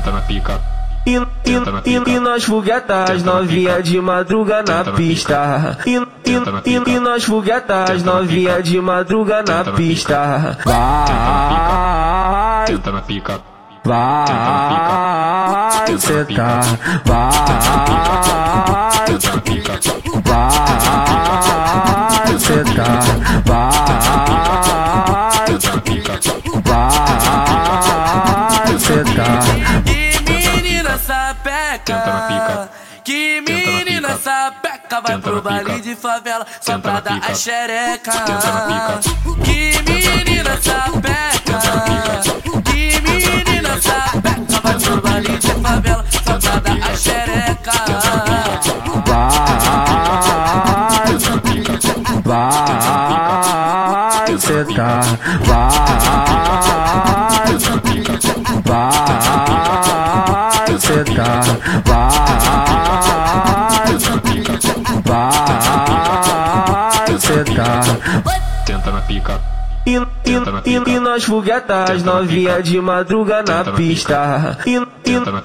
Tenta na pica. E, e, e, nós foguetas novinha de madruga na pista. E, e, e, nós foguetas novinha de madruga na pista. Vai, Tenta na pica. vai, sentar, vai, pica. vai, sentar, vai, Tenta na pica. sapeca. Que menina sapeca. Vai pro baile de favela só pra dar a xereca. Que menina sapeca. Que menina sapeca. Vai pro baile de favela só pra dar a xereca. Vai, vai, sentar, vai, vai, sentar, vai, vai, sentar. Tenta na pica. E, e, e, e nós foguetas novinha de madruga na pista. E, e,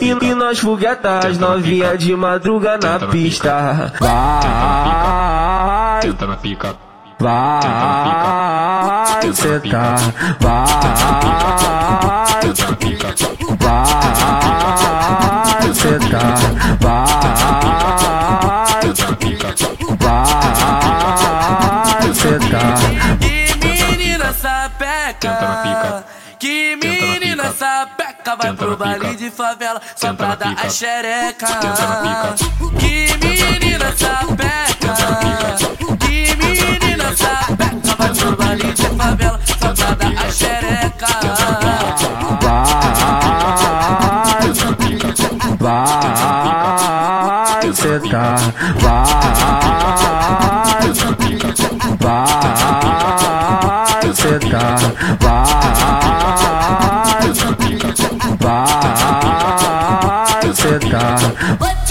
e, e nós foguetas novinha de madruga na pista. Vai, Tenta na pica. vai, sentar, vai, Tenta na pica. Que menina sapeca. Que menina sapeca. Vai pro baile de favela só pra dar a xereca. Que menina sapeca. Que menina sapeca. Vai pro baile de favela só pra dar a xereca. Vai, sentar, vai, vai, vai, vai, sentar.